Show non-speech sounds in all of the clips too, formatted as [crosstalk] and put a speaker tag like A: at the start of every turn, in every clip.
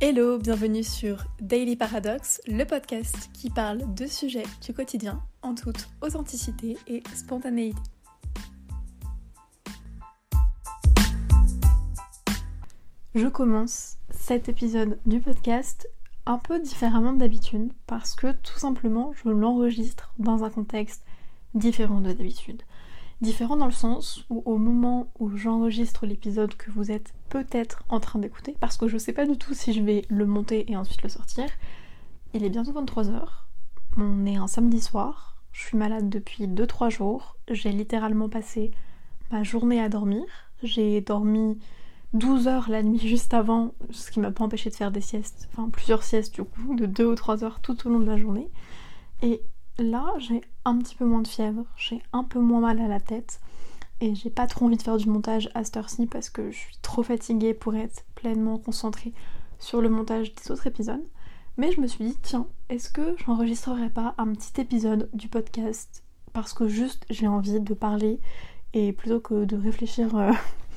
A: Hello, bienvenue sur Daily Paradox, le podcast qui parle de sujets du quotidien en toute authenticité et spontanéité. Je commence cet épisode du podcast un peu différemment d'habitude parce que tout simplement je l'enregistre dans un contexte différent de d'habitude. Différent dans le sens où au moment où j'enregistre l'épisode que vous êtes peut-être en train d'écouter, parce que je sais pas du tout si je vais le monter et ensuite le sortir, il est bientôt 23h, on est un samedi soir, je suis malade depuis 2-3 jours, j'ai littéralement passé ma journée à dormir, j'ai dormi 12 heures la nuit juste avant, ce qui m'a pas empêché de faire des siestes, enfin plusieurs siestes du coup, de 2 ou 3 heures tout au long de la journée. Et là, j'ai un petit peu moins de fièvre, j'ai un peu moins mal à la tête et j'ai pas trop envie de faire du montage à cette heure-ci parce que je suis trop fatiguée pour être pleinement concentrée sur le montage des autres épisodes. Mais je me suis dit, tiens, est-ce que j'enregistrerai pas un petit épisode du podcast parce que juste j'ai envie de parler et plutôt que de réfléchir euh,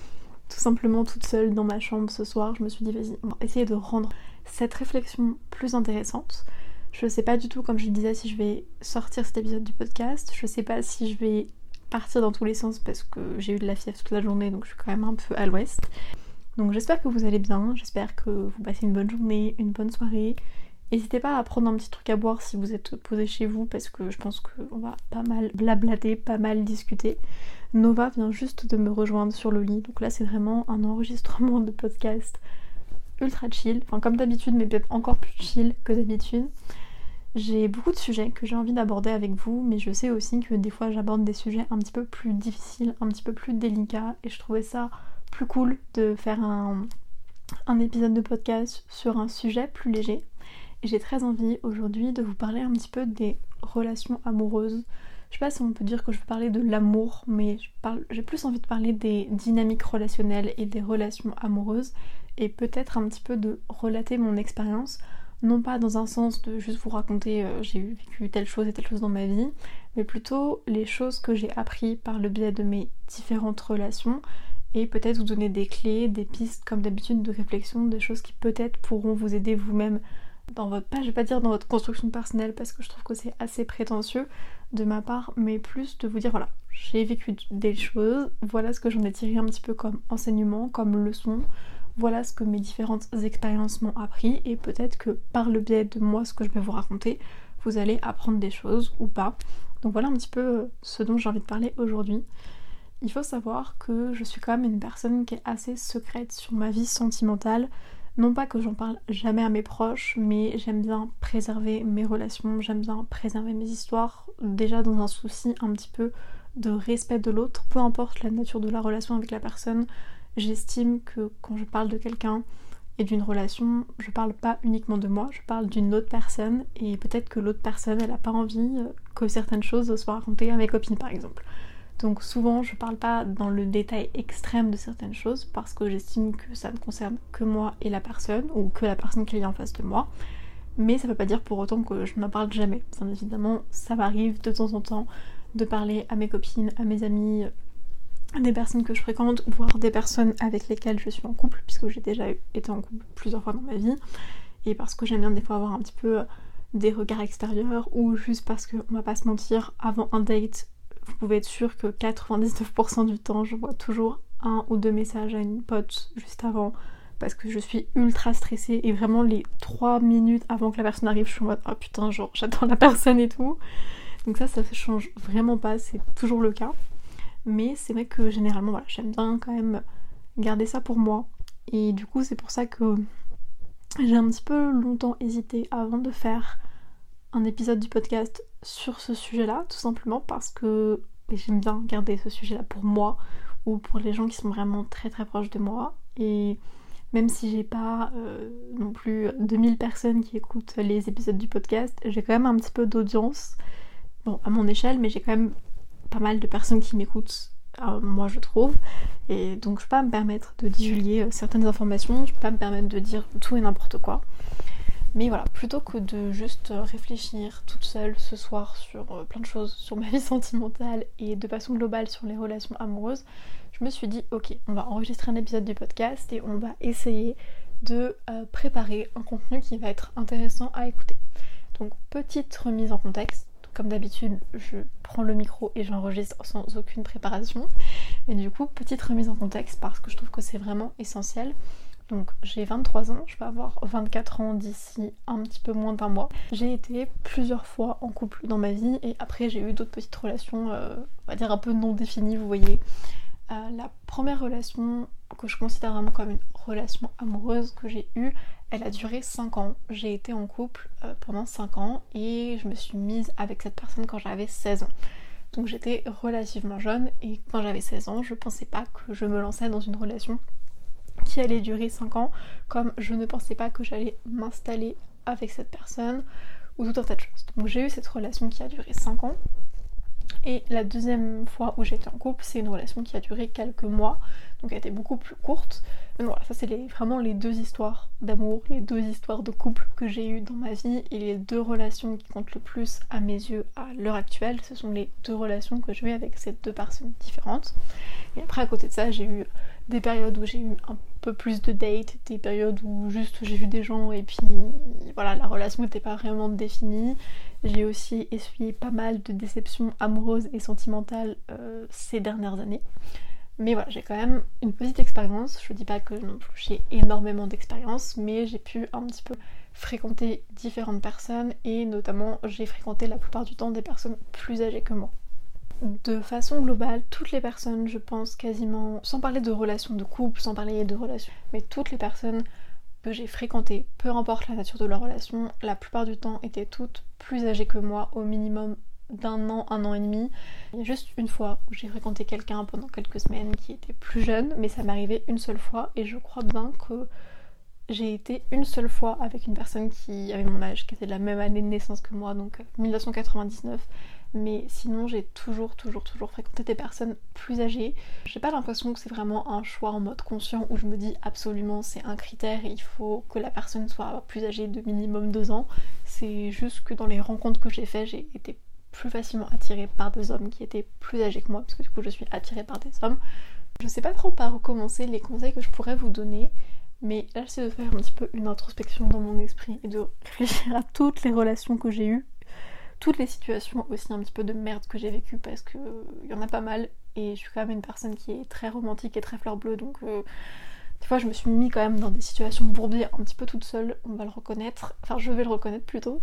A: [laughs] tout simplement toute seule dans ma chambre ce soir, je me suis dit, vas-y, on va essayer de rendre cette réflexion plus intéressante. Je sais pas du tout, comme je le disais, si je vais sortir cet épisode du podcast. Je sais pas si je vais partir dans tous les sens parce que j'ai eu de la fièvre toute la journée, donc je suis quand même un peu à l'ouest. Donc j'espère que vous allez bien, j'espère que vous passez une bonne journée, une bonne soirée. N'hésitez pas à prendre un petit truc à boire si vous êtes posé chez vous parce que je pense qu'on va pas mal blablater, pas mal discuter. Nova vient juste de me rejoindre sur le lit, donc là c'est vraiment un enregistrement de podcast ultra chill, enfin comme d'habitude mais peut-être encore plus chill que d'habitude. J'ai beaucoup de sujets que j'ai envie d'aborder avec vous, mais je sais aussi que des fois j'aborde des sujets un petit peu plus difficiles, un petit peu plus délicats, et je trouvais ça plus cool de faire un, un épisode de podcast sur un sujet plus léger. Et j'ai très envie aujourd'hui de vous parler un petit peu des relations amoureuses. Je sais pas si on peut dire que je veux parler de l'amour, mais j'ai plus envie de parler des dynamiques relationnelles et des relations amoureuses, et peut-être un petit peu de relater mon expérience non pas dans un sens de juste vous raconter euh, j'ai vécu telle chose et telle chose dans ma vie, mais plutôt les choses que j'ai appris par le biais de mes différentes relations et peut-être vous donner des clés, des pistes comme d'habitude de réflexion, des choses qui peut-être pourront vous aider vous-même dans votre, je vais pas dire dans votre construction personnelle parce que je trouve que c'est assez prétentieux de ma part, mais plus de vous dire voilà, j'ai vécu des choses, voilà ce que j'en ai tiré un petit peu comme enseignement, comme leçon, voilà ce que mes différentes expériences m'ont appris et peut-être que par le biais de moi ce que je vais vous raconter, vous allez apprendre des choses ou pas. Donc voilà un petit peu euh, ce dont j'ai envie de parler aujourd'hui. Il faut savoir que je suis quand même une personne qui est assez secrète sur ma vie sentimentale. Non pas que j'en parle jamais à mes proches, mais j'aime bien préserver mes relations, j'aime bien préserver mes histoires, déjà dans un souci un petit peu de respect de l'autre, peu importe la nature de la relation avec la personne, j'estime que quand je parle de quelqu'un et d'une relation, je parle pas uniquement de moi, je parle d'une autre personne et peut-être que l'autre personne elle a pas envie euh, que certaines choses soient racontées à mes copines par exemple. Donc souvent je parle pas dans le détail extrême de certaines choses parce que j'estime que ça ne concerne que moi et la personne ou que la personne qui est en face de moi. Mais ça veut pas dire pour autant que je n'en parle jamais. Bien évidemment, ça m'arrive de temps en temps de parler à mes copines, à mes amis, des personnes que je fréquente, voire des personnes avec lesquelles je suis en couple, puisque j'ai déjà été en couple plusieurs fois dans ma vie, et parce que j'aime bien des fois avoir un petit peu euh, des regards extérieurs, ou juste parce qu'on va pas se mentir, avant un date, vous pouvez être sûr que 99% du temps, je vois toujours un ou deux messages à une pote juste avant, parce que je suis ultra stressée, et vraiment les 3 minutes avant que la personne arrive, je suis en mode oh putain, genre j'attends la personne et tout. Donc ça, ça change vraiment pas, c'est toujours le cas. Mais c'est vrai que généralement, voilà, j'aime bien quand même garder ça pour moi. Et du coup, c'est pour ça que j'ai un petit peu longtemps hésité avant de faire un épisode du podcast sur ce sujet-là, tout simplement parce que j'aime bien garder ce sujet-là pour moi ou pour les gens qui sont vraiment très très proches de moi. Et même si j'ai pas euh, non plus 2000 personnes qui écoutent les épisodes du podcast, j'ai quand même un petit peu d'audience. Bon, à mon échelle, mais j'ai quand même pas mal de personnes qui m'écoutent, euh, moi je trouve. Et donc je peux pas me permettre de divulguer euh, certaines informations, je peux pas me permettre de dire tout et n'importe quoi. Mais voilà, plutôt que de juste euh, réfléchir toute seule ce soir sur plein de choses, sur ma [laughs] vie sentimentale et de façon globale sur les relations amoureuses, je me suis dit ok, on va enregistrer un épisode du podcast et on va essayer de euh, préparer un contenu qui va être intéressant à écouter. Donc petite remise en contexte. Comme d'habitude, je prends le micro et j'enregistre sans aucune préparation. Mais du coup, petite remise en contexte parce que je trouve que c'est vraiment essentiel. Donc j'ai 23 ans, je vais avoir 24 ans d'ici un petit peu moins d'un mois. J'ai été plusieurs fois en couple dans ma vie et après j'ai eu d'autres petites relations, euh, on va dire un peu non définies, vous voyez. Euh, la première relation que je considère vraiment comme une relation amoureuse que j'ai eue, elle a duré 5 ans. J'ai été en couple euh, pendant 5 ans et je me suis mise avec cette personne quand j'avais 16 ans. Donc j'étais relativement jeune et quand j'avais 16 ans, je pensais pas que je me lançais dans une relation qui allait durer 5 ans, comme je ne pensais pas que j'allais m'installer avec cette personne ou tout un tas de choses. Donc j'ai eu cette relation qui a duré 5 ans. Et la deuxième fois où j'étais en couple, c'est une relation qui a duré quelques mois, donc elle était beaucoup plus courte. Mais voilà, ça c'est vraiment les deux histoires d'amour, les deux histoires de couple que j'ai eues dans ma vie et les deux relations qui comptent le plus à mes yeux à l'heure actuelle. Ce sont les deux relations que j'ai eues avec ces deux personnes différentes. Et après à côté de ça, j'ai eu des périodes où j'ai eu un peu plus de dates, des périodes où juste j'ai vu des gens et puis voilà, la relation n'était pas vraiment définie. J'ai aussi essuyé pas mal de déceptions amoureuses et sentimentales euh, ces dernières années. Mais voilà, j'ai quand même une petite expérience. Je dis pas que j'ai énormément d'expérience, mais j'ai pu un petit peu fréquenter différentes personnes et notamment j'ai fréquenté la plupart du temps des personnes plus âgées que moi de façon globale, toutes les personnes, je pense quasiment, sans parler de relations de couple, sans parler de relations, mais toutes les personnes que j'ai fréquentées, peu importe la nature de leur relation, la plupart du temps étaient toutes plus âgées que moi, au minimum d'un an, un an et demi. Il y a juste une fois où j'ai fréquenté quelqu'un pendant quelques semaines qui était plus jeune, mais ça arrivé une seule fois et je crois bien que j'ai été une seule fois avec une personne qui avait mon âge, qui était de la même année de naissance que moi, donc 1999 mais sinon j'ai toujours toujours toujours fréquenté des personnes plus âgées. J'ai pas l'impression que c'est vraiment un choix en mode conscient où je me dis absolument c'est un critère il faut que la personne soit plus âgée de minimum 2 ans. C'est juste que dans les rencontres que j'ai fait j'ai été plus facilement attirée par des hommes qui étaient plus âgés que moi parce que du coup je suis attirée par des hommes. Je sais pas trop par où commencer les conseils que je pourrais vous donner. Mais là, j'essaie de faire un petit peu une introspection dans mon esprit et de réfléchir à toutes les relations que j'ai eues toutes les situations aussi un petit peu de merde que j'ai vécues parce que il y en a pas mal et je suis quand même une personne qui est très romantique et très fleur bleue donc euh, des fois je me suis mis quand même dans des situations bourbières un petit peu toute seule, on va le reconnaître, enfin je vais le reconnaître plutôt.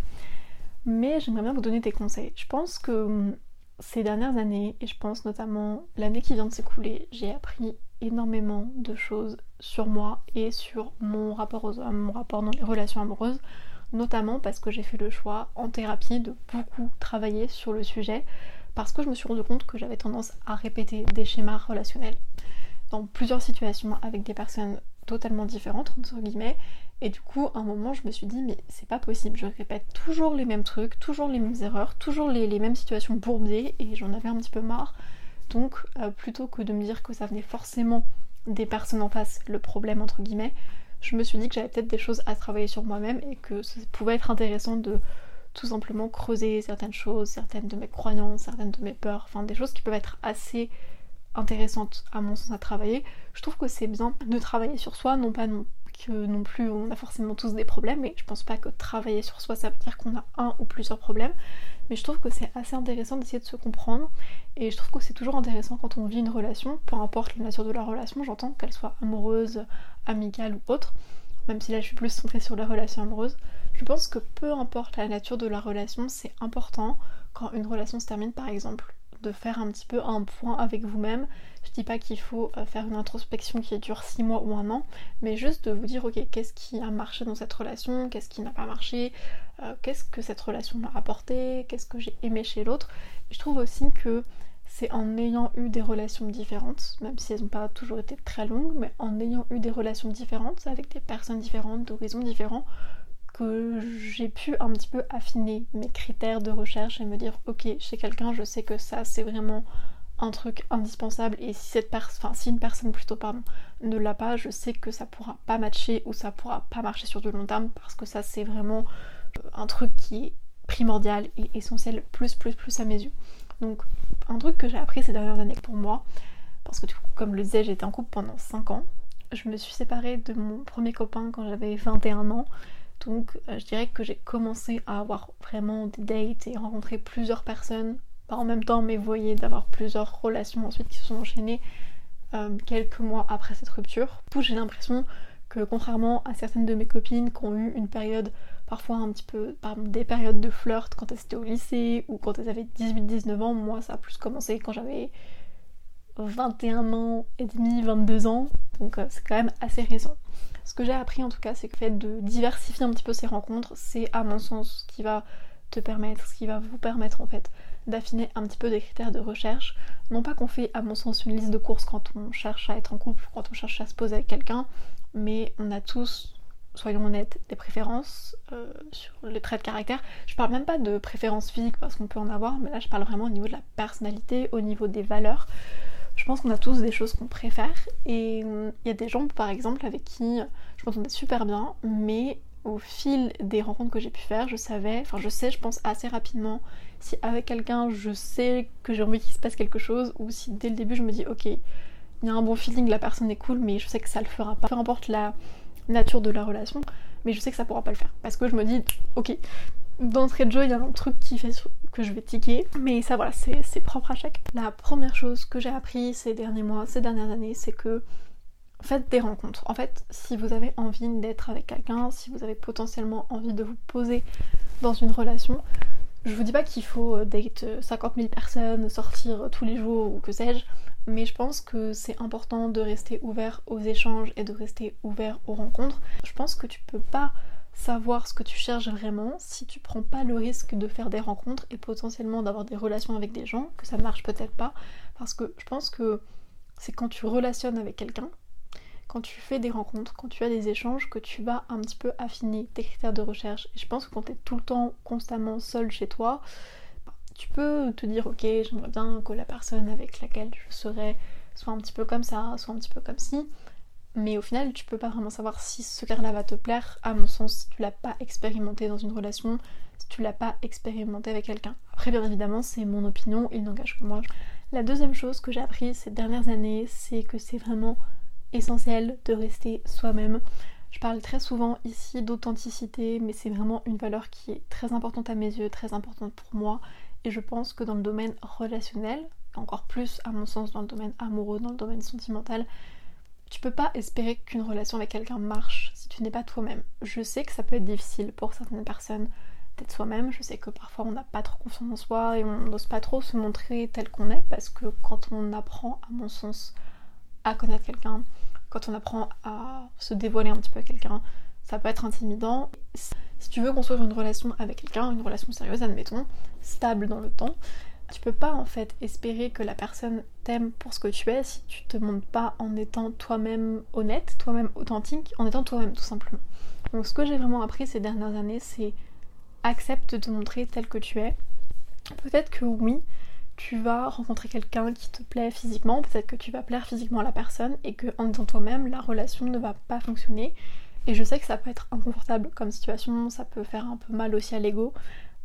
A: Mais j'aimerais bien vous donner des conseils. Je pense que hum, ces dernières années, et je pense notamment l'année qui vient de s'écouler, j'ai appris énormément de choses sur moi et sur mon rapport aux hommes, mon rapport dans les relations amoureuses notamment parce que j'ai fait le choix en thérapie de beaucoup travailler sur le sujet, parce que je me suis rendu compte que j'avais tendance à répéter des schémas relationnels dans plusieurs situations avec des personnes totalement différentes, entre guillemets, et du coup, à un moment, je me suis dit, mais c'est pas possible, je répète toujours les mêmes trucs, toujours les mêmes erreurs, toujours les, mêmes situations bourbiers, et j'en avais un petit peu marre. Donc, euh, plutôt que de me dire que ça venait forcément des personnes en face, le problème, entre guillemets, je me suis dit que j'avais peut-être des choses à travailler sur moi-même et que ça pouvait être intéressant de tout simplement creuser certaines choses, certaines de mes croyances, certaines de mes peurs, enfin des choses qui peuvent être assez intéressantes à mon sens à travailler. Je trouve que c'est bien de travailler sur soi, non pas que non plus on a forcément tous des problèmes, mais je pense pas que travailler sur soi ça veut dire qu'on a un ou plusieurs problèmes, mais je trouve que c'est assez intéressant d'essayer de se comprendre et je trouve que c'est toujours intéressant quand on vit une relation, peu importe la nature de la relation, j'entends qu'elle soit amoureuse, amicale ou autre, même si là je suis plus centrée sur la relation amoureuse, je pense que peu importe la nature de la relation, c'est important quand une relation se termine par exemple de faire un petit peu un point avec vous-même. Je dis pas qu'il faut euh, faire une introspection qui dure 6 mois ou un an, mais juste de vous dire ok qu'est-ce qui a marché dans cette relation, qu'est-ce qui n'a pas marché, euh, qu'est-ce que cette relation m'a apporté, qu'est-ce que j'ai aimé chez l'autre. Je trouve aussi que c'est en ayant eu des relations différentes, même si elles n'ont pas toujours été très longues, mais en ayant eu des relations différentes avec des personnes différentes, d'horizons différents, que j'ai pu un petit peu affiner mes critères de recherche et me dire ok chez quelqu'un je sais que ça c'est vraiment un truc indispensable et si cette personne, si une personne plutôt pardon ne l'a pas, je sais que ça pourra pas matcher ou ça pourra pas marcher sur du long terme parce que ça c'est vraiment euh, un truc qui est primordial et essentiel plus plus plus à mes yeux. Donc un truc que j'ai appris ces dernières années pour moi, parce que du coup, comme le disais, j'étais en couple pendant 5 ans. je me suis séparée de mon premier copain quand j'avais 21 ans. Donc euh, je dirais que j'ai commencé à avoir vraiment des dates et rencontrer plusieurs personnes, pas en même temps, mais voyez, d'avoir plusieurs relations ensuite qui se sont enchaînées euh, quelques mois après cette rupture. Tout j'ai l'impression que contrairement à certaines de mes copines qui ont eu une période parfois un petit peu, pardon, des périodes de flirt quand elles étaient au lycée ou quand elles avaient 18-19 ans, moi ça a plus commencé quand j'avais 21 ans et demi, 22 ans, donc euh, c'est quand même assez récent. Ce que j'ai appris en tout cas, c'est que le fait de diversifier un petit peu ces rencontres, c'est à mon sens ce qui va te permettre, ce qui va vous permettre en fait d'affiner un petit peu des critères de recherche. Non pas qu'on fait à mon sens une liste de courses quand on cherche à être en couple, quand on cherche à se poser avec quelqu'un, mais on a tous, soyons honnêtes, des préférences euh, sur les traits de caractère. Je parle même pas de préférences physiques parce qu'on peut en avoir, mais là je parle vraiment au niveau de la personnalité, au niveau des valeurs je pense qu'on a tous des choses qu'on préfère et il y a des gens par exemple avec qui je m'entendais super bien mais au fil des rencontres que j'ai pu faire je savais, enfin je sais je pense assez rapidement si avec quelqu'un je sais que j'ai envie qu'il se passe quelque chose ou si dès le début je me dis ok il y a un bon feeling, la personne est cool mais je sais que ça le fera pas, peu importe la nature de la relation mais je sais que ça pourra pas le faire parce que je me dis ok d'entrée de jeu, il y a un truc qui fait que je vais ticker. Mais ça, voilà, c'est propre à chaque. La première chose que j'ai appris ces derniers mois, ces dernières années, c'est que faites des rencontres. En fait, si vous avez envie d'être avec quelqu'un, si vous avez potentiellement envie de vous poser dans une relation, je vous dis pas qu'il faut euh, date 50 000 personnes, sortir tous les jours ou que sais-je, mais je pense que c'est important de rester ouvert aux échanges et de rester ouvert aux rencontres. Je pense que tu peux pas savoir ce que tu cherches vraiment si tu prends pas le risque de faire des rencontres et potentiellement d'avoir des relations avec des gens, que ça marche peut-être pas, parce que je pense que c'est quand tu relationnes avec quelqu'un, quand tu fais des rencontres, quand tu as des échanges, que tu vas un petit peu affiner tes critères de recherche. Et je pense que quand tu es tout le temps constamment seul chez toi, tu peux te dire ok j'aimerais bien que la personne avec laquelle je serais soit un petit peu comme ça, soit un petit peu comme ci mais au final tu peux pas vraiment savoir si ce cas-là va te plaire, à mon sens, si tu l'as pas expérimenté dans une relation, si tu l'as pas expérimenté avec quelqu'un. Après bien évidemment c'est mon opinion, il n'engage que moi. La deuxième chose que j'ai appris ces dernières années, c'est que c'est vraiment essentiel de rester soi-même. Je parle très souvent ici d'authenticité, mais c'est vraiment une valeur qui est très importante à mes yeux, très importante pour moi. Et je pense que dans le domaine relationnel, encore plus à mon sens dans le domaine amoureux, dans le domaine sentimental, tu peux pas espérer qu'une relation avec quelqu'un marche si tu n'es pas toi-même. Je sais que ça peut être difficile pour certaines personnes d'être soi-même. Je sais que parfois on n'a pas trop confiance en soi et on n'ose pas trop se montrer tel qu'on est parce que quand on apprend, à mon sens, à connaître quelqu'un, quand on apprend à se dévoiler un petit peu à quelqu'un, ça peut être intimidant. Si tu veux construire une relation avec quelqu'un, une relation sérieuse, admettons, stable dans le temps, tu peux pas en fait espérer que la personne t'aime pour ce que tu es si tu te montres pas en étant toi-même honnête, toi-même authentique, en étant toi-même tout simplement. Donc ce que j'ai vraiment appris ces dernières années, c'est accepte de te montrer tel que tu es. Peut-être que oui, tu vas rencontrer quelqu'un qui te plaît physiquement, peut-être que tu vas plaire physiquement à la personne et que en étant toi-même, la relation ne va pas fonctionner. Et je sais que ça peut être inconfortable comme situation, ça peut faire un peu mal aussi à l'ego,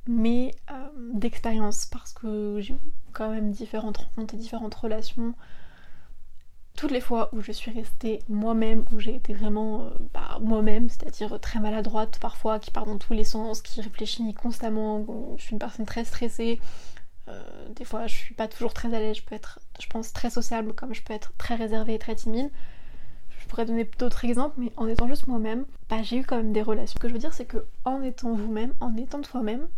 A: mais euh, d'expérience parce que j'ai quand même différentes rencontres et différentes relations. Toutes les fois où je suis restée moi-même, où j'ai été vraiment euh, bah, moi-même, c'est-à-dire très maladroite parfois, qui part dans tous les sens, qui réfléchit constamment, je suis une personne très stressée, euh, des fois je suis pas toujours très à l'aise, je peux être, je pense, très sociable comme je peux être très réservée et très timide. Pourrais donner d'autres exemples, mais en étant juste moi-même, bah, j'ai eu quand même des relations. Ce que je veux dire, c'est que en étant vous-même, en étant toi-même,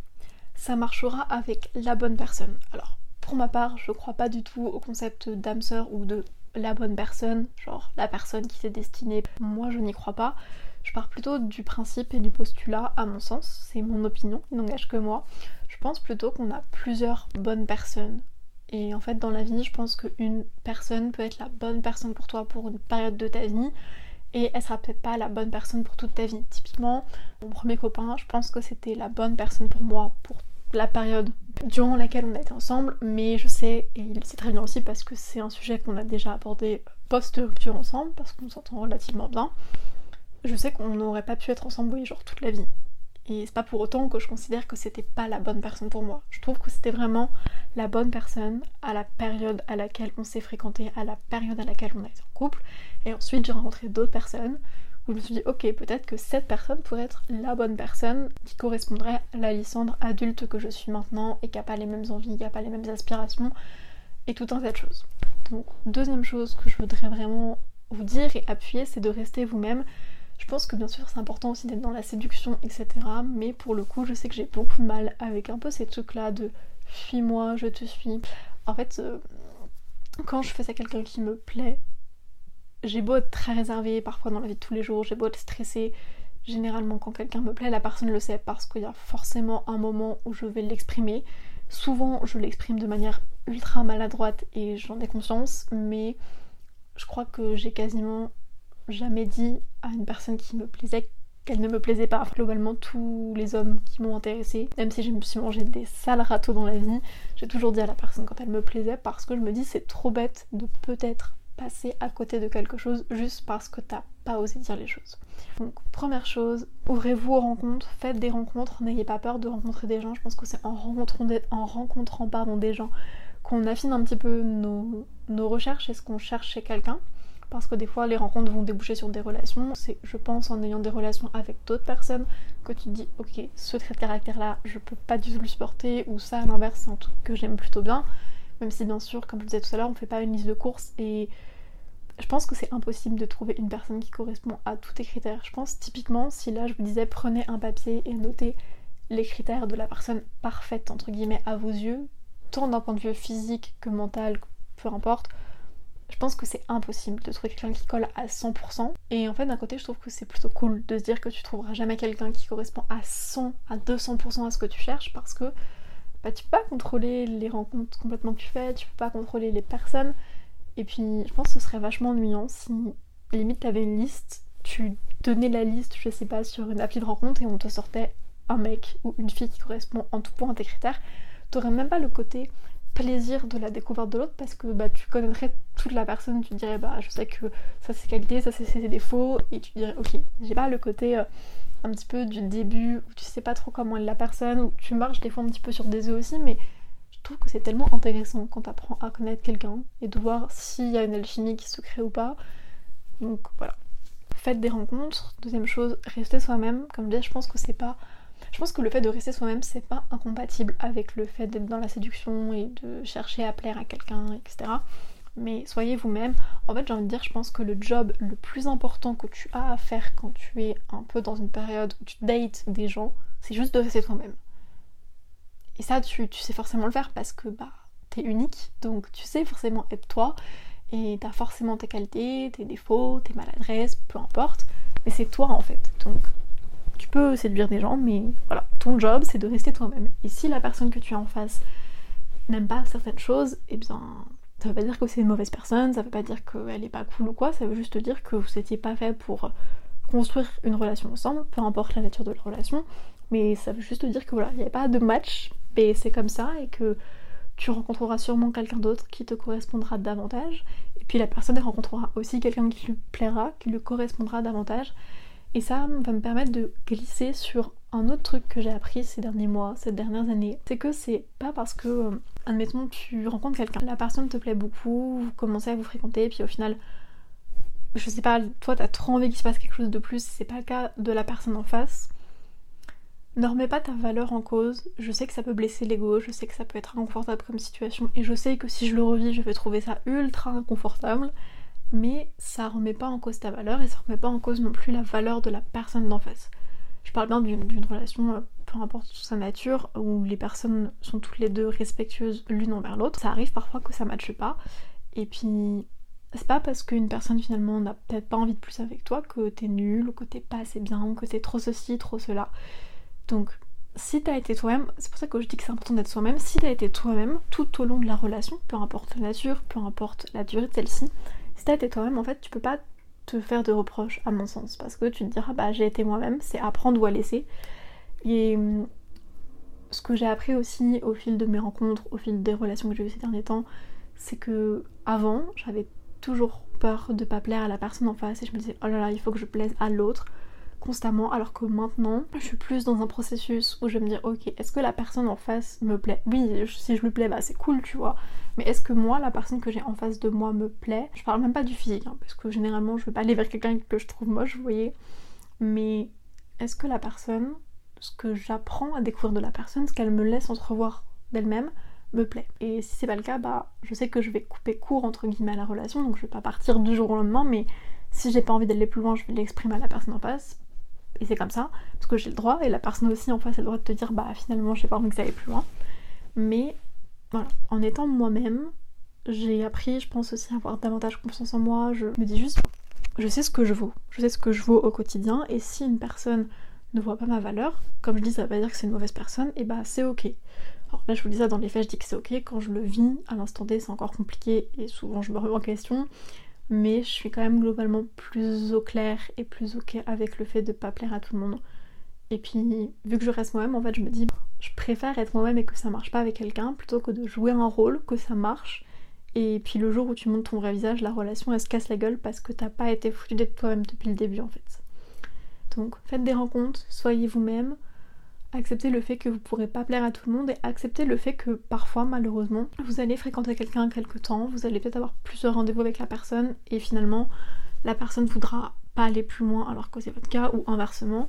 A: ça marchera avec la bonne personne. Alors, pour ma part, je crois pas du tout au concept d'âme sœur ou de la bonne personne, genre la personne qui s'est destinée. Moi, je n'y crois pas. Je pars plutôt du principe et du postulat, à mon sens, c'est mon opinion, il n'engage que moi. Je pense plutôt qu'on a plusieurs bonnes personnes. Et en fait, dans la vie, je pense qu'une personne peut être la bonne personne pour toi pour une période de ta vie et elle sera peut-être pas la bonne personne pour toute ta vie. Typiquement, mon premier copain, je pense que c'était la bonne personne pour moi pour la période durant laquelle on a été ensemble, mais je sais, et il sait très bien aussi parce que c'est un sujet qu'on a déjà abordé post-rupture ensemble, parce qu'on s'entend relativement bien, je sais qu'on n'aurait pas pu être ensemble, oui, genre toute la vie. Et c'est pas pour autant que je considère que c'était pas la bonne personne pour moi. Je trouve que c'était vraiment la bonne personne à la période à laquelle on s'est fréquenté, à la période à laquelle on a été en couple. Et ensuite j'ai rencontré d'autres personnes où je me suis dit ok peut-être que cette personne pourrait être la bonne personne qui correspondrait à la Lysandre adulte que je suis maintenant et qui a pas les mêmes envies, qui a pas les mêmes aspirations et tout un tas de choses. Donc deuxième chose que je voudrais vraiment vous dire et appuyer c'est de rester vous-même. Je pense que bien sûr c'est important aussi d'être dans la séduction etc. Mais pour le coup je sais que j'ai beaucoup de mal avec un peu ces trucs là de fuis-moi, je te suis. En fait euh, quand je fais ça à quelqu'un qui me plaît, j'ai beau être très réservée parfois dans la vie de tous les jours, j'ai beau être stressée, généralement quand quelqu'un me plaît, la personne le sait parce qu'il y a forcément un moment où je vais l'exprimer. Souvent je l'exprime de manière ultra maladroite et j'en ai conscience, mais je crois que j'ai quasiment jamais dit à une personne qui me plaisait qu'elle ne me plaisait pas. Globalement, tous les hommes qui m'ont intéressée, même si je me suis mangé des sales râteaux dans la vie, j'ai toujours dit à la personne quand elle me plaisait parce que je me dis c'est trop bête de peut-être passer à côté de quelque chose juste parce que t'as pas osé dire les choses. Donc première chose, ouvrez-vous aux rencontres, faites des rencontres, n'ayez pas peur de rencontrer des gens. Je pense que c'est en rencontrant, des, en rencontrant pardon, des gens qu'on affine un petit peu nos, nos recherches et ce qu'on cherche chez quelqu'un. Parce que des fois les rencontres vont déboucher sur des relations. C'est je pense en ayant des relations avec d'autres personnes que tu te dis ok ce trait de caractère là je peux pas du tout le supporter ou ça à l'inverse c'est un truc que j'aime plutôt bien. Même si bien sûr, comme je disais tout à l'heure, on fait pas une liste de courses et je pense que c'est impossible de trouver une personne qui correspond à tous tes critères. Je pense typiquement si là je vous disais prenez un papier et notez les critères de la personne parfaite entre guillemets à vos yeux, tant d'un point de vue physique que mental, peu importe, je pense que c'est impossible de trouver quelqu'un qui colle à 100%. Et en fait, d'un côté, je trouve que c'est plutôt cool de se dire que tu trouveras jamais quelqu'un qui correspond à 100, à 200% à ce que tu cherches parce que bah, tu peux pas contrôler les rencontres complètement que tu fais, tu peux pas contrôler les personnes. Et puis je pense que ce serait vachement ennuyant si limite t'avais une liste, tu donnais la liste, je sais pas, sur une appli de rencontre et on te sortait un mec ou une fille qui correspond en tout point à tes critères. T'aurais même pas le côté plaisir de la découverte de l'autre parce que bah, tu connaîtrais toute la personne, tu dirais bah je sais que ça c'est ses qualités, ça c'est ses défauts et tu dirais ok, j'ai pas le côté euh, un petit peu du début où tu sais pas trop comment est la personne, où tu marches des fois un petit peu sur des œufs aussi, mais je trouve que c'est tellement intéressant quand tu apprends à connaître quelqu'un et de voir s'il y a une alchimie qui se crée ou pas. Donc voilà. Faites des rencontres. Deuxième chose, restez soi-même. Comme je disais, je pense que c'est pas. Je pense que le fait de rester soi-même, c'est pas incompatible avec le fait d'être dans la séduction et de chercher à plaire à quelqu'un, etc mais soyez vous-même. En fait, j'ai envie de dire, je pense que le job le plus important que tu as à faire quand tu es un peu dans une période où tu dates des gens, c'est juste de rester toi-même. Et ça, tu, sais forcément le faire parce que bah, t'es unique, donc tu sais forcément être toi, et t'as forcément tes qualités, tes défauts, tes maladresses, peu importe, mais c'est toi en fait. Donc tu peux séduire des gens, mais voilà, ton job c'est de rester toi-même. Et si la personne que tu as en face n'aime pas certaines choses, eh bien ça veut pas dire que c'est une mauvaise personne, ça veut pas dire qu'elle est pas cool ou quoi, ça veut juste dire que vous n'étiez pas fait pour construire une relation ensemble, peu importe la nature de la relation, mais ça veut juste dire que voilà, il n'y a pas de match, mais c'est comme ça et que tu rencontreras sûrement quelqu'un d'autre qui te correspondra davantage, et puis la personne rencontrera aussi quelqu'un qui lui plaira, qui lui correspondra davantage, et ça va me permettre de glisser sur un autre truc que j'ai appris ces derniers mois, ces dernières années, c'est que c'est pas parce que, euh, admettons, tu rencontres quelqu'un, la personne te plaît beaucoup, vous commencez à vous fréquenter, puis au final, je sais pas, toi t'as trop envie qu'il se passe quelque chose de plus, c'est pas le cas de la personne en face. Ne remets pas ta valeur en cause, je sais que ça peut blesser l'ego, je sais que ça peut être inconfortable comme situation, et je sais que si je le revis, je vais trouver ça ultra inconfortable, mais ça remet pas en cause ta valeur et ça remet pas en cause non plus la valeur de la personne d'en face. Je parle bien d'une relation, euh, peu importe sa nature, où les personnes sont toutes les deux respectueuses l'une envers l'autre. Ça arrive parfois que ça matche pas. Et puis, c'est pas parce qu'une personne finalement n'a peut-être pas envie de plus avec toi que t'es nul, ou que t'es pas assez bien, que c'est trop ceci, trop cela. Donc, si t'as été toi-même, c'est pour ça que je dis que c'est important d'être soi-même, si t'as été toi-même tout au long de la relation, peu importe la nature, peu importe la durée de celle-ci, été toi-même, en fait, tu peux pas te faire de reproches à mon sens parce que tu te diras bah j'ai été moi-même, c'est apprendre ou à laisser. Et hum, ce que j'ai appris aussi au fil de mes rencontres, au fil des relations que j'ai eues ces derniers temps, c'est que avant j'avais toujours peur de pas plaire à la personne en face et je me disais oh là là il faut que je plaise à l'autre constamment alors que maintenant je suis plus dans un processus où je vais me dire ok est-ce que la personne en face me plaît? Oui si je lui plais bah c'est cool tu vois. Mais est-ce que moi la personne que j'ai en face de moi me plaît? Je parle même pas du physique hein, parce que généralement je vais pas aller vers quelqu'un que je trouve moche vous voyez. Mais est-ce que la personne ce que j'apprends à découvrir de la personne ce qu'elle me laisse entrevoir d'elle-même me plaît? Et si c'est pas le cas, bah je sais que je vais couper court entre guillemets à la relation, donc je vais pas partir du jour au lendemain, mais si j'ai pas envie d'aller plus loin, je vais l'exprimer à la personne en face et c'est comme ça, parce que j'ai le droit, et la personne aussi en face a le droit de te dire bah finalement j'ai pas envie que ça aille plus loin. Mais voilà, en étant moi-même, j'ai appris, je pense aussi, à avoir davantage confiance en moi. Je me dis juste, je sais ce que je vaux, je sais ce que je vaux au quotidien, et si une personne ne voit pas ma valeur, comme je dis, ça veut pas dire que c'est une mauvaise personne, et bah c'est ok. Alors là, je vous dis ça dans les faits, je dis que c'est ok. Quand je le vis, à l'instant T, c'est encore compliqué et souvent je me remets en question mais je suis quand même globalement plus au clair et plus ok avec le fait de pas plaire à tout le monde. Et puis, vu que je reste moi-même, en fait, je me dis, je préfère être moi-même et que ça marche pas avec quelqu'un plutôt que de jouer un rôle, que ça marche. Et puis le jour où tu montes ton vrai visage, la relation elle se casse la gueule parce que t'as pas été foutu d'être toi-même depuis le début en fait. Donc faites des rencontres, soyez vous-même, acceptez le fait que vous pourrez pas plaire à tout le monde et acceptez le fait que parfois malheureusement vous allez fréquenter quelqu'un quelque temps, vous allez peut-être avoir plusieurs rendez-vous avec la personne et finalement la personne voudra pas aller plus loin alors que c'est votre cas ou inversement.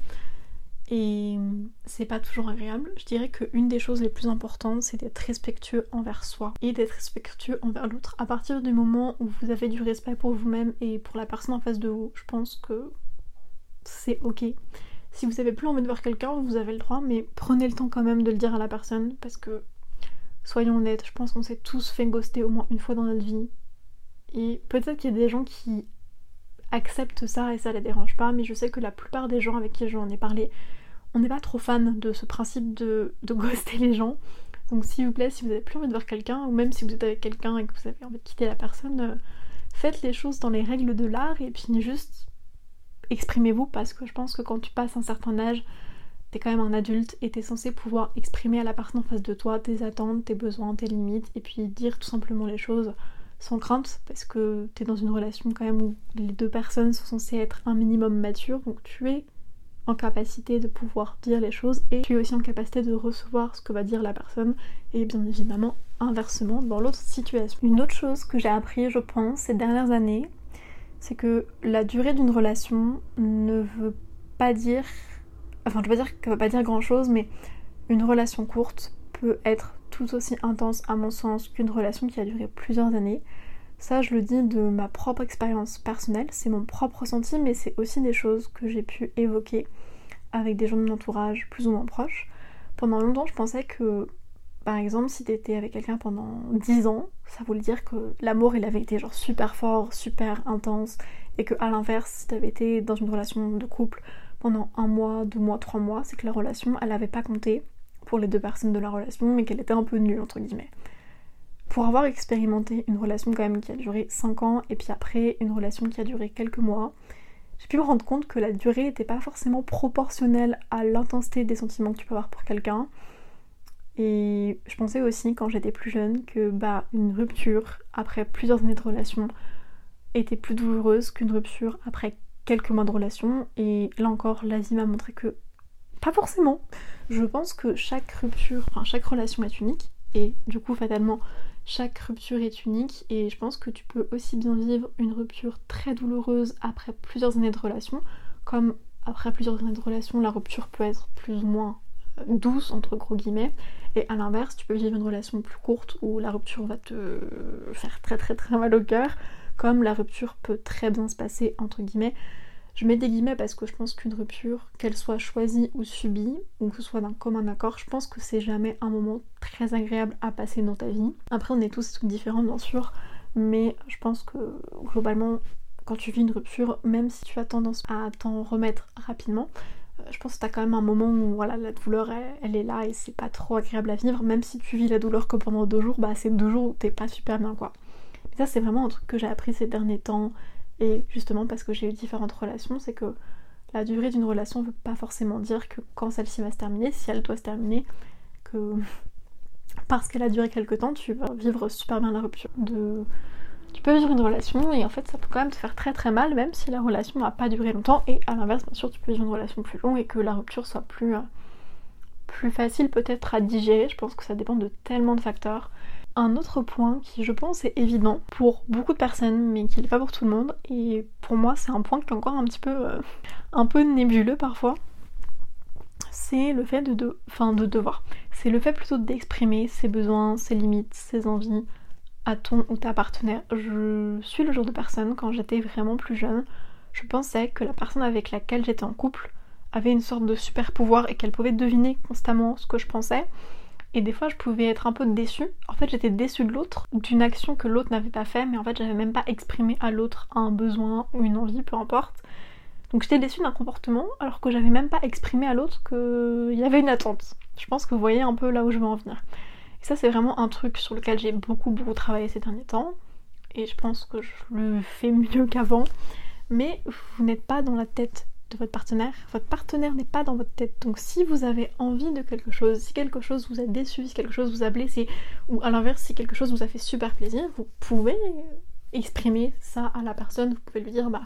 A: Et c'est pas toujours agréable. Je dirais qu'une des choses les plus importantes, c'est d'être respectueux envers soi et d'être respectueux envers l'autre. À partir du moment où vous avez du respect pour vous-même et pour la personne en face de vous, je pense que c'est ok. Si vous avez plus envie de voir quelqu'un, vous avez le droit, mais prenez le temps quand même de le dire à la personne parce que, soyons honnêtes, je pense qu'on s'est tous fait ghoster au moins une fois dans notre vie. Et peut-être qu'il y a des gens qui acceptent ça et ça les dérange pas, mais je sais que la plupart des gens avec qui j'en ai parlé, on n'est pas trop fan de ce principe de, de ghoster les gens. Donc s'il vous plaît, si vous avez plus envie de voir quelqu'un, ou même si vous êtes avec quelqu'un et que vous avez envie de quitter la personne, euh, faites les choses dans les règles de l'art et puis juste exprimez-vous parce que je pense que quand tu passes un certain âge, t'es quand même un adulte et t'es censé pouvoir exprimer à la personne en face de toi tes attentes, tes besoins, tes limites et puis dire tout simplement les choses sans crainte parce que t'es dans une relation quand même où les deux personnes sont censées être un minimum matures donc tu es en capacité de pouvoir dire les choses et tu es aussi en capacité de recevoir ce que va dire la personne et bien évidemment inversement dans l'autre situation. Une autre chose que j'ai appris je pense ces dernières années c'est que la durée d'une relation ne veut pas dire. Enfin, je veux pas dire qu'elle veut pas dire grand chose, mais une relation courte peut être tout aussi intense, à mon sens, qu'une relation qui a duré plusieurs années. Ça, je le dis de ma propre expérience personnelle, c'est mon propre ressenti, mais c'est aussi des choses que j'ai pu évoquer avec des gens de mon entourage plus ou moins proches. Pendant longtemps, je pensais que par exemple, si t'étais avec quelqu'un pendant 10 ans, ça voulait dire que l'amour il avait été genre super fort, super intense, et que à l'inverse, si t'avais été dans une relation de couple pendant un mois, deux mois, trois mois, c'est que la relation elle avait pas compté pour les deux personnes de la relation, mais qu'elle était un peu nulle entre guillemets. Pour avoir expérimenté une relation quand même qui a duré 5 ans, et puis après une relation qui a duré quelques mois, j'ai pu me rendre compte que la durée n'était pas forcément proportionnelle à l'intensité des sentiments que tu peux avoir pour quelqu'un et je pensais aussi quand j'étais plus jeune que bah une rupture après plusieurs années de relation était plus douloureuse qu'une rupture après quelques mois de relation. Et là encore, l'Asie m'a montré que pas forcément. Je pense que chaque rupture, enfin chaque relation est unique. Et du coup, fatalement, chaque rupture est unique. Et je pense que tu peux aussi bien vivre une rupture très douloureuse après plusieurs années de relation, comme après plusieurs années de relation, la rupture peut être plus ou moins douce entre gros guillemets et à l'inverse tu peux vivre une relation plus courte où la rupture va te faire très très très mal au cœur comme la rupture peut très bien se passer entre guillemets je mets des guillemets parce que je pense qu'une rupture, qu'elle soit choisie ou subie, ou que ce soit d'un commun accord, je pense que c'est jamais un moment très agréable à passer dans ta vie. Après, on est tous différents, bien sûr, mais je pense que globalement, quand tu vis une rupture, même si tu as tendance à t'en remettre rapidement, je pense que t'as quand même un moment où voilà, la douleur elle, est là et c'est pas trop agréable à vivre. Même si tu vis la douleur que pendant deux jours, bah c'est deux jours où t'es pas super bien quoi. Mais ça c'est vraiment un truc que j'ai appris ces derniers temps et justement parce que j'ai eu différentes relations, c'est que la durée d'une relation veut pas forcément dire que quand celle-ci va se terminer, si elle doit se terminer, que [laughs] parce qu'elle a duré quelque temps, tu vas vivre super bien la rupture. De Tu peux vivre une relation et en fait ça peut quand même te faire très très mal même si la relation n'a pas duré longtemps et à l'inverse bien sûr tu peux vivre une relation plus longue et que la rupture soit plus, euh, plus facile peut-être à digérer. Je pense que ça dépend de tellement de facteurs. Un autre point qui je pense est évident pour beaucoup de personnes mais qui n'est pas pour tout le monde et pour moi c'est un point qui est encore un petit peu euh, un peu nébuleux parfois c'est le fait de, de, de devoir. C'est le fait plutôt d'exprimer ses besoins, ses limites, ses envies à ton ou ta partenaire. Je suis le genre de personne, quand j'étais vraiment plus jeune, je pensais que la personne avec laquelle j'étais en couple avait une sorte de super pouvoir et qu'elle pouvait deviner constamment ce que je pensais. Et des fois, je pouvais être un peu déçue. En fait, j'étais déçue de l'autre, d'une action que l'autre n'avait pas fait, mais en fait, j'avais même pas exprimé à l'autre un besoin ou une envie, peu importe. Donc j'étais déçue d'un comportement alors que j'avais même pas exprimé à l'autre qu'il y avait une attente. Je pense que vous voyez un peu là où je veux en venir. Et ça c'est vraiment un truc sur lequel j'ai beaucoup beaucoup travaillé ces derniers temps. Et je pense que je le fais mieux qu'avant. Mais vous n'êtes pas dans la tête de votre partenaire. Votre partenaire n'est pas dans votre tête. Donc si vous avez envie de quelque chose, si quelque chose vous a déçu, si quelque chose vous a blessé, ou à l'inverse si quelque chose vous a fait super plaisir, vous pouvez exprimer ça à la personne. Vous pouvez lui dire bah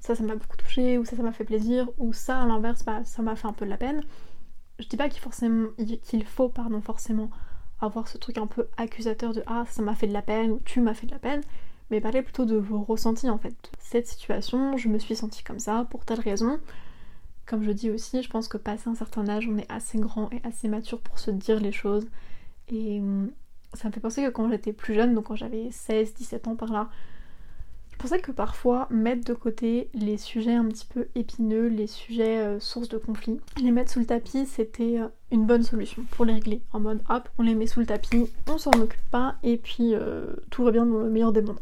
A: ça ça m'a beaucoup touché ou ça ça m'a fait plaisir ou ça à l'inverse bah ça m'a fait un peu de la peine je dis pas qu'il faut pardon forcément avoir ce truc un peu accusateur de ah ça m'a fait de la peine ou tu m'as fait de la peine mais parler plutôt de vos ressentis en fait. Cette situation je me suis sentie comme ça pour telle raison. Comme je dis aussi je pense que passé un certain âge on est assez grand et assez mature pour se dire les choses. Et hum, ça me fait penser que quand j'étais plus jeune donc quand j'avais 16 17 ans par là c'est pour que parfois mettre de côté les sujets un petit peu épineux, les sujets euh, sources de conflit, les mettre sous le tapis c'était euh, une bonne solution pour les régler. En mode hop, on les met sous le tapis, on s'en occupe pas et puis euh, tout va bien dans le meilleur des mondes.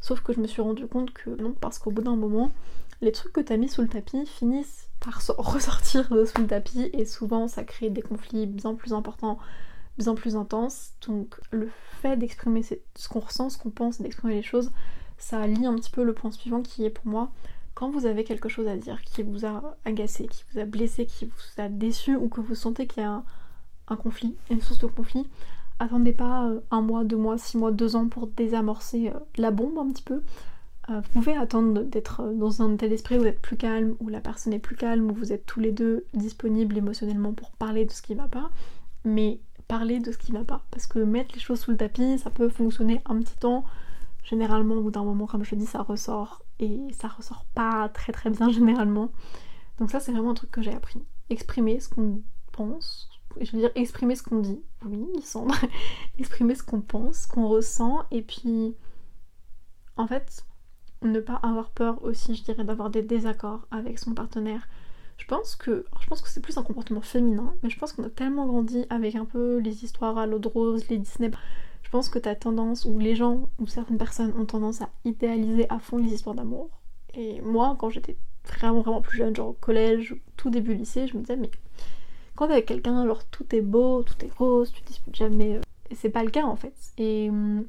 A: Sauf que je me suis rendu compte que non, parce qu'au bout d'un moment, les trucs que t'as mis sous le tapis finissent par [laughs] ressortir de sous le tapis et souvent ça crée des conflits bien plus importants, bien plus intenses. Donc le fait d'exprimer ce qu'on ressent, ce qu'on pense, d'exprimer les choses, ça lie un petit peu le point suivant qui est pour moi quand vous avez quelque chose à dire qui vous a agacé, qui vous a blessé, qui vous a déçu ou que vous sentez qu'il y a un, conflit, une source de conflit, attendez pas euh, un mois, deux mois, six mois, deux ans pour désamorcer euh, la bombe un petit peu. Euh, vous pouvez attendre d'être dans un tel esprit où vous êtes plus calme, où la personne est plus calme, où vous êtes tous les deux disponibles émotionnellement pour parler de ce qui va pas, mais parler de ce qui va pas. Parce que mettre les choses sous le tapis, ça peut fonctionner un petit temps, généralement au bout d'un moment comme je dis ça ressort et ça ressort pas très très bien [laughs] généralement. Donc ça c'est vraiment un truc que j'ai appris. Exprimer ce qu'on pense je veux dire exprimer ce qu'on dit. Oui Sandre. [laughs] Exprimer ce qu'on pense ce qu'on ressent et puis en fait ne pas avoir peur aussi je dirais d'avoir des désaccords avec son partenaire. Je pense que je pense que c'est plus un comportement féminin mais je pense qu'on a tellement grandi avec un peu les histoires à l'eau de rose les Disney je pense que tu as tendance, ou les gens, ou certaines personnes ont tendance à idéaliser à fond les histoires d'amour. Et moi, quand j'étais vraiment vraiment plus jeune, genre au collège, tout début lycée, je me disais mais quand t'es avec quelqu'un, genre tout est beau, tout est rose, tu disputes jamais. Euh, et c'est pas le cas en fait. Et hum,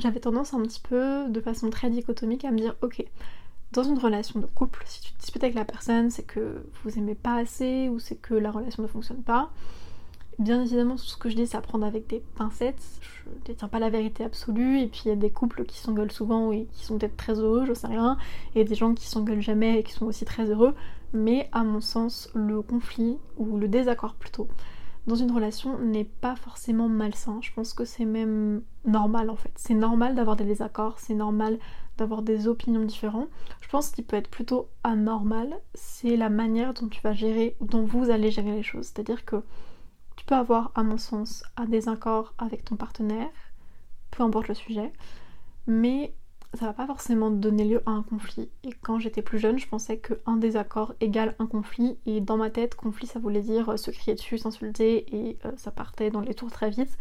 A: j'avais tendance un petit peu, de façon très dichotomique, à me dire ok, dans une relation de couple, si tu te disputes avec la personne, c'est que vous aimez pas assez ou c'est que la relation ne fonctionne pas. Bien évidemment, tout ce que je dis, c'est à avec des pincettes. Je ne détiens pas la vérité absolue. Et puis il y a des couples qui s'engueulent souvent et qui sont peut-être très heureux, je sais rien. Et des gens qui s'engueulent jamais et qui sont aussi très heureux. Mais à mon sens, le conflit, ou le désaccord plutôt, dans une relation n'est pas forcément malsain. Je pense que c'est même normal en fait. C'est normal d'avoir des désaccords, c'est normal d'avoir des opinions différentes. Je pense qu'il peut être plutôt anormal, c'est la manière dont tu vas gérer, dont vous allez gérer les choses. C'est-à-dire que tu peux avoir, à mon sens, un désaccord avec ton partenaire, peu importe le sujet, mais ça va pas forcément donner lieu à un conflit. Et quand j'étais plus jeune, je pensais qu'un désaccord égale un conflit, et dans ma tête, conflit ça voulait dire se crier dessus, s'insulter, et euh, ça partait dans les tours très vite.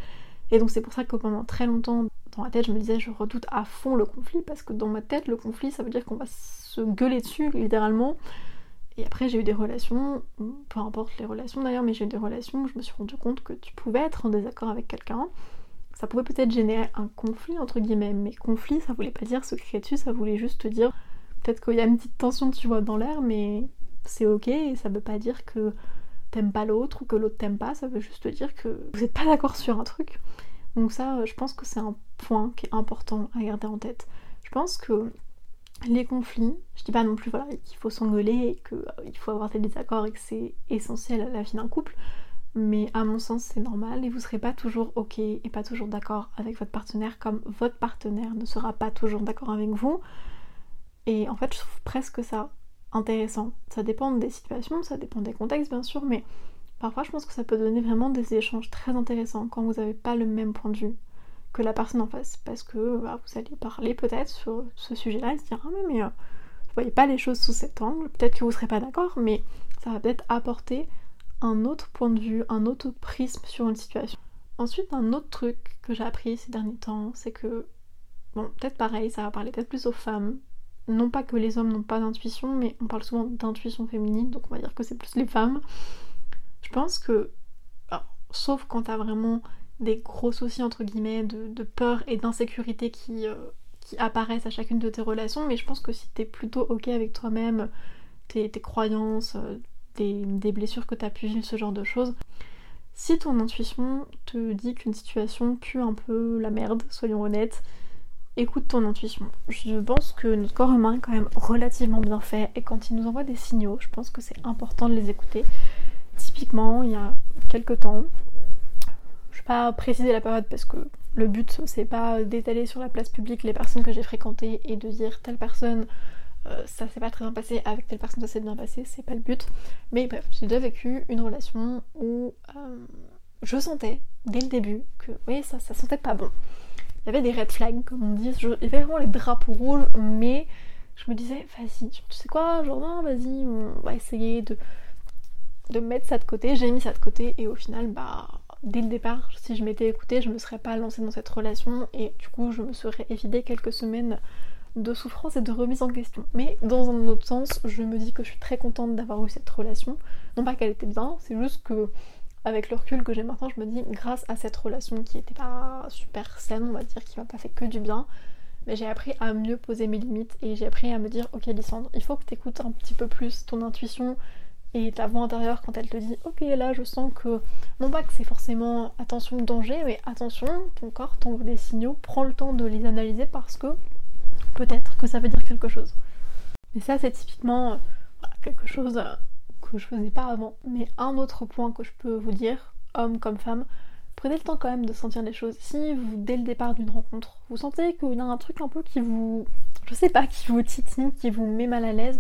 A: Et donc c'est pour ça que pendant très longtemps, dans ma tête, je me disais je redoute à fond le conflit, parce que dans ma tête, le conflit ça veut dire qu'on va se gueuler dessus, littéralement, et après, j'ai eu des relations, peu importe les relations d'ailleurs, mais j'ai eu des relations où je me suis rendu compte que tu pouvais être en désaccord avec quelqu'un. Ça pouvait peut-être générer un conflit, entre guillemets, mais conflit, ça voulait pas dire se crier dessus, ça voulait juste te dire peut-être qu'il y a une petite tension, tu vois, dans l'air, mais c'est ok, et ça veut pas dire que t'aimes pas l'autre ou que l'autre t'aime pas, ça veut juste te dire que vous êtes pas d'accord sur un truc. Donc ça, je pense que c'est un point qui est important à garder en tête. Je pense que les conflits, je dis pas non plus qu'il faut s'engueuler et qu'il euh, faut avoir des désaccords et que c'est essentiel à la vie d'un couple, mais à mon sens c'est normal et vous serez pas toujours ok et pas toujours d'accord avec votre partenaire comme votre partenaire ne sera pas toujours d'accord avec vous. Et en fait je trouve presque ça intéressant. Ça dépend des situations, ça dépend des contextes bien sûr, mais parfois je pense que ça peut donner vraiment des échanges très intéressants quand vous n'avez pas le même point de vue que la personne en face. Parce que vous allez parler peut-être sur ce sujet-là et se dire Ah mais, mais euh, vous voyez pas les choses sous cet angle, peut-être que vous serez pas d'accord, mais ça va peut-être apporter un autre point de vue, un autre prisme sur une situation. Ensuite, un autre truc que j'ai appris ces derniers temps, c'est que, bon, peut-être pareil, ça va parler peut-être plus aux femmes. Non pas que les hommes n'ont pas d'intuition, mais on parle souvent d'intuition féminine, donc on va dire que c'est plus les femmes. Je pense que, sauf quand t'as vraiment des gros soucis entre guillemets de, peur et d'insécurité qui, euh, qui apparaissent à chacune de tes relations, mais je pense que si t'es plutôt ok avec toi-même, tes, croyances, euh, des, blessures que t'as pu vivre, ce genre de choses, si ton intuition te dit qu'une situation pue un peu la merde, soyons honnêtes, écoute ton intuition. Je pense que notre corps humain est quand même relativement bien fait et quand il nous envoie des signaux, je pense que c'est important de les écouter. Typiquement, il y a quelques temps, pas préciser la période parce que le but c'est pas d'étaler sur la place publique les personnes que j'ai fréquentées et de dire telle personne euh, ça s'est pas très bien passé avec telle personne ça s'est bien passé, c'est pas le but. Mais bref, j'ai déjà vécu une relation où euh, je sentais dès le début que oui ça, ça sentait pas bon. Il y avait des red flags comme on dit, il y avait vraiment les drapeaux rouges mais je me disais vas-y, tu sais quoi, genre vas-y on va essayer de mettre ça de côté, j'ai mis ça de côté et au final bah dès le départ, si je m'étais écoutée, je ne me serais pas lancée dans cette relation et du coup je me serais évidé quelques semaines de souffrance et de remise en question. Mais dans un autre sens, je me dis que je suis très contente d'avoir eu cette relation. Non pas qu'elle était bien, c'est juste que avec le recul que j'ai maintenant, je me dis grâce à cette relation qui était pas super saine, on va dire, qui m'a pas fait que du bien, mais j'ai appris à mieux poser mes limites et j'ai appris à me dire ok Lysandre, il faut que tu écoutes un petit peu plus ton intuition, et ta voix intérieure quand elle te dit ok là je sens que non pas que c'est forcément attention danger mais attention ton corps t'envoie des signaux prends le temps de les analyser parce que peut-être que ça veut dire quelque chose. Mais ça c'est typiquement euh, quelque chose euh, que je faisais pas avant. Mais un autre point que je peux vous dire homme comme femme prenez le temps quand même de sentir les choses. Si vous dès le départ d'une rencontre vous sentez qu'il y a un truc un peu qui vous je sais pas qui vous titille qui vous met mal à l'aise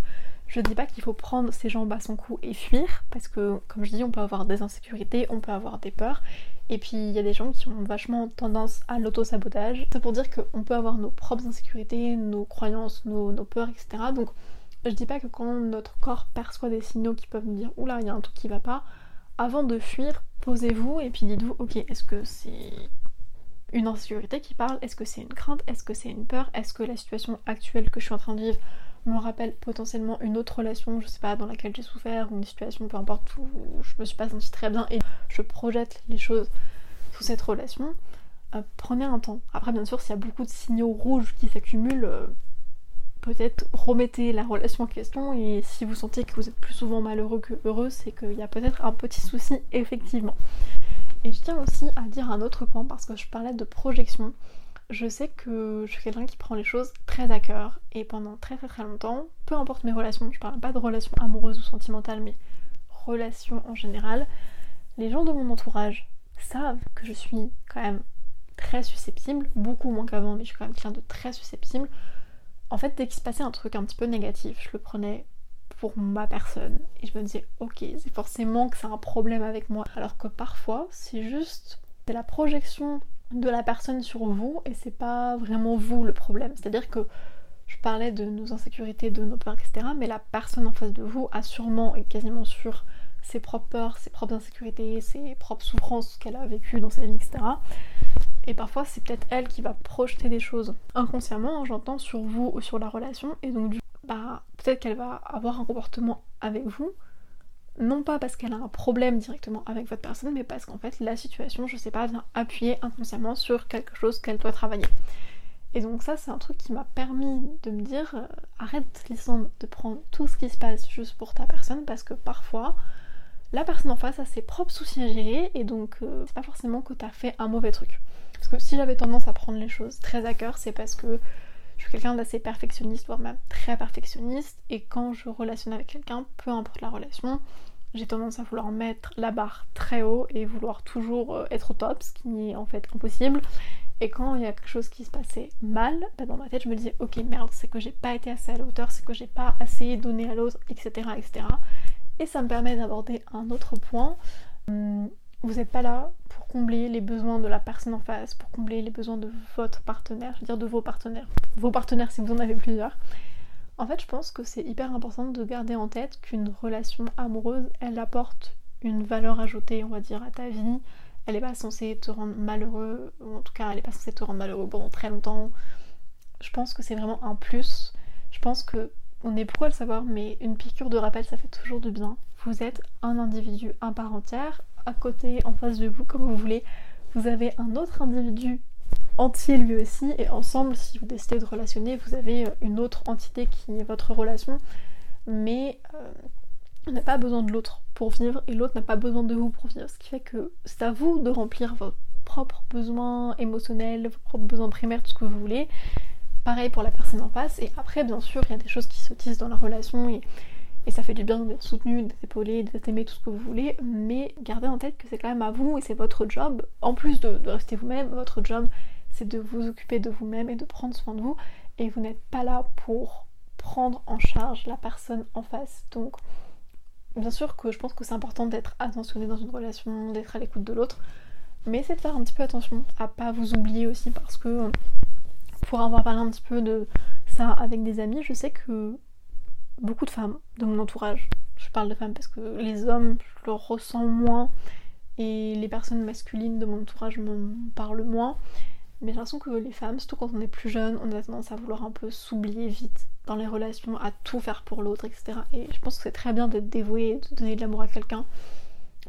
A: je dis pas qu'il faut prendre ses jambes à son cou et fuir, parce que comme je dis, on peut avoir des insécurités, on peut avoir des peurs, et puis il y a des gens qui ont vachement tendance à l'auto-sabotage. C'est pour dire qu'on peut avoir nos propres insécurités, nos croyances, nos, peurs, etc. Donc je dis pas que quand notre corps perçoit des signaux qui peuvent nous dire oula, il y a un truc qui va pas, avant de fuir, posez-vous et puis dites-vous ok, est-ce que c'est une insécurité qui parle? Est-ce que c'est une crainte? Est-ce que c'est une peur? Est-ce que la situation actuelle que je suis en train de vivre me rappelle potentiellement une autre relation, je sais pas, dans laquelle j'ai souffert, ou une situation, peu importe, où je me suis pas sentie très bien et je projette les choses sous cette relation, euh, prenez un temps. Après, bien sûr, s'il y a beaucoup de signaux rouges qui s'accumulent, euh, peut-être remettez la relation en question et si vous sentez que vous êtes plus souvent malheureux que heureux, c'est qu'il y a peut-être un petit souci, effectivement. Et je tiens aussi à dire un autre point parce que je parlais de projection je sais que je suis quelqu'un qui prend les choses très à cœur et pendant très très très longtemps, peu importe mes relations, je parle pas de relations amoureuses ou sentimentales, mais relations en général, les gens de mon entourage savent que je suis quand même très susceptible, beaucoup moins qu'avant, mais je suis quand même quelqu'un de très susceptible. En fait, dès qu'il se passait un truc un petit peu négatif, je le prenais pour ma personne et je me disais ok, c'est forcément que c'est un problème avec moi, alors que parfois c'est juste c'est la projection de la personne sur vous et c'est pas vraiment vous le problème. C'est-à-dire que je parlais de nos insécurités, de nos peurs, etc. Mais la personne en face de vous a sûrement et quasiment sur ses propres peurs, ses propres insécurités, ses propres souffrances qu'elle a vécues dans sa vie, etc. Et parfois c'est peut-être elle qui va projeter des choses inconsciemment, hein, j'entends, sur vous ou sur la relation. Et donc du bah, peut-être qu'elle va avoir un comportement avec vous non pas parce qu'elle a un problème directement avec votre personne, mais parce qu'en fait la situation, je sais pas, vient appuyer inconsciemment sur quelque chose qu'elle doit travailler. Et donc ça c'est un truc qui m'a permis de me dire euh, arrête Lysandre de prendre tout ce qui se passe juste pour ta personne parce que parfois la personne en face a ses propres soucis à gérer et donc euh, c'est pas forcément que t'as fait un mauvais truc. Parce que si j'avais tendance à prendre les choses très à cœur, c'est parce que Je suis quelqu'un d'assez perfectionniste, voire même très perfectionniste, et quand je relationne avec quelqu'un, peu importe la relation, j'ai tendance à vouloir mettre la barre très haut et vouloir toujours euh, être au top, ce qui est en fait impossible. Et quand il y a quelque chose qui se passait mal, bah, dans ma tête je me disais ok merde, c'est que j'ai pas été assez à la hauteur, c'est que j'ai pas assez donné à l'autre, etc., etc. Et ça me permet d'aborder un autre point. Hum, vous n'êtes pas là pour combler les besoins de la personne en face, pour combler les besoins de votre partenaire, je veux dire de vos partenaires, vos partenaires si vous en avez plusieurs. En fait, je pense que c'est hyper important de garder en tête qu'une relation amoureuse, elle apporte une valeur ajoutée, on va dire, à ta vie. Elle n'est pas censée te rendre malheureux, ou en tout cas, elle n'est pas censée te rendre malheureux pendant très longtemps. Je pense que c'est vraiment un plus. Je pense que on est beaucoup à le savoir, mais une piqûre de rappel, ça fait toujours du bien. Vous êtes un individu à part entière, à côté, en face de vous, comme vous voulez. Vous avez un autre individu entier lui aussi, et ensemble, si vous décidez de relationner, vous avez euh, une autre entité qui est votre relation, mais euh, on n'a pas besoin de l'autre pour vivre, et l'autre n'a pas besoin de vous pour vivre, ce qui fait que c'est à vous de remplir vos propres besoins émotionnels, vos propres besoins primaires, tout ce que vous voulez. Pareil pour la personne en face, et après, bien sûr, il y a des choses qui se tissent dans la relation, et et ça fait du bien d'être soutenu, d'être épaulé, d'être aimé, tout ce que vous voulez, mais gardez en tête que c'est quand même à vous et c'est votre job, en plus de, rester vous-même, votre job c'est de vous occuper de vous-même et de prendre soin de vous, et vous n'êtes pas là pour prendre en charge la personne en face. Donc, bien sûr que je pense que c'est important d'être attentionné dans une relation, d'être à l'écoute de l'autre, mais c'est de faire un petit peu attention à pas vous oublier aussi parce que pour avoir parlé un petit peu de ça avec des amis, je sais que beaucoup de femmes de mon entourage. Je parle de femmes parce que les hommes, je le ressens moins et les personnes masculines de mon entourage m'en parlent moins. Mais j'ai l'impression que les femmes, surtout quand on est plus jeune, on a tendance à vouloir un peu s'oublier vite dans les relations, à tout faire pour l'autre, etc. Et je pense que c'est très bien d'être dévoué, de donner de l'amour à quelqu'un.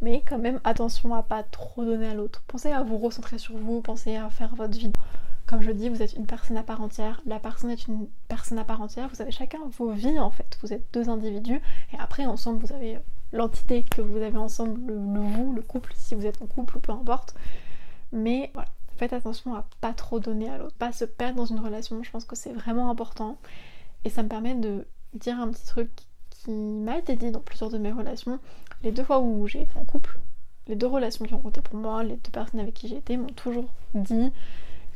A: Mais quand même, attention à pas trop donner à l'autre. Pensez à vous recentrer sur vous, pensez à faire votre vie comme je dis, vous êtes une personne à part entière, la personne est une personne à part entière, vous avez chacun vos vies en fait, vous êtes deux individus, et après ensemble vous avez l'entité que vous avez ensemble, le, vous, le couple, si vous êtes en couple ou peu importe. Mais voilà, faites attention à pas trop donner à l'autre, pas se perdre dans une relation, je pense que c'est vraiment important. Et ça me permet de dire un petit truc qui m'a été dit dans plusieurs de mes relations. Les deux fois où j'ai été en couple, les deux relations qui ont compté pour moi, les deux personnes avec qui j'ai été m'ont toujours dit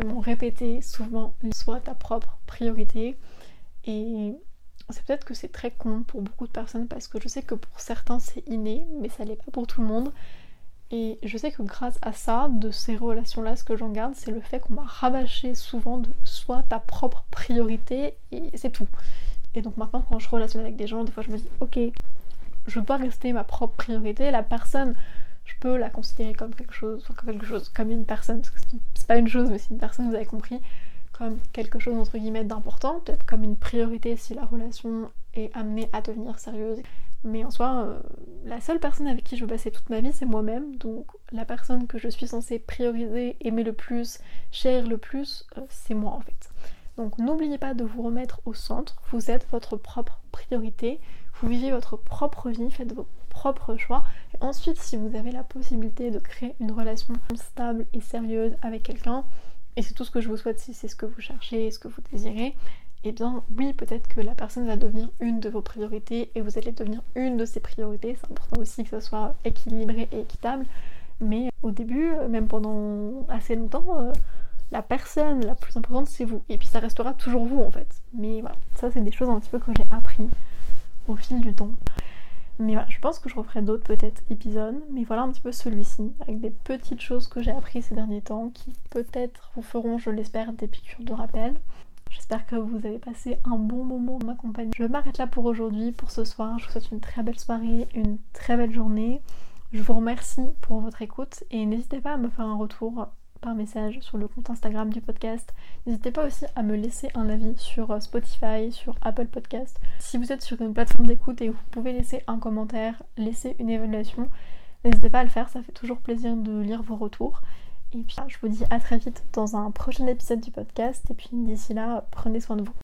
A: m'ont répété souvent sois ta propre priorité. Et c'est peut-être que c'est très con pour beaucoup de personnes parce que je sais que pour certains c'est inné, mais ça l'est pas pour tout le monde. Et je sais que grâce à ça, de ces relations-là, ce que j'en garde, c'est le fait qu'on m'a rabâché souvent de sois ta propre priorité et c'est tout. Et donc maintenant, quand je relationne avec des gens, des fois je me dis ok, je dois rester ma propre priorité. La personne je peux la considérer comme quelque chose, comme quelque chose, comme une personne, parce que c'est pas une chose, mais c'est une personne, vous avez compris, comme quelque chose entre guillemets d'important, peut-être comme une priorité si la relation est amenée à devenir sérieuse. Mais en soi, euh, la seule personne avec qui je veux passer toute ma vie, c'est moi-même. Donc la personne que je suis censée prioriser, aimer le plus, chérir le plus, euh, c'est moi en fait. Donc n'oubliez pas de vous remettre au centre. Vous êtes votre propre priorité. Vous vivez votre propre vie, faites vos propres choix. Et ensuite, si vous avez la possibilité de créer une relation stable et sérieuse avec quelqu'un, et c'est tout ce que je vous souhaite si c'est ce que vous cherchez, ce que vous désirez, et eh bien oui, peut-être que la personne va devenir une de vos priorités et vous allez devenir une de ses priorités. C'est important aussi que ce soit équilibré et équitable. Mais au début, même pendant assez longtemps, euh, la personne la plus importante c'est vous. Et puis ça restera toujours vous en fait. Mais voilà, ça c'est des choses un petit peu que j'ai appris au fil du temps. Mais voilà, je pense que je referai d'autres peut-être épisodes, mais voilà un petit peu celui-ci, avec des petites choses que j'ai apprises ces derniers temps qui peut-être vous feront, je l'espère, des piqûres de rappel. J'espère que vous avez passé un bon moment en ma compagnie. Je m'arrête là pour aujourd'hui, pour ce soir. Je vous souhaite une très belle soirée, une très belle journée. Je vous remercie pour votre écoute et n'hésitez pas à me faire un retour par message sur le compte Instagram du podcast. N'hésitez pas aussi à me laisser un avis sur euh, Spotify, sur Apple Podcast. Si vous êtes sur une plateforme d'écoute et vous pouvez laisser un commentaire, laisser une évaluation, n'hésitez pas à le faire, ça fait toujours plaisir de lire vos retours. Et puis je vous dis à très vite dans un prochain épisode du podcast. Et puis d'ici là, prenez soin de vous.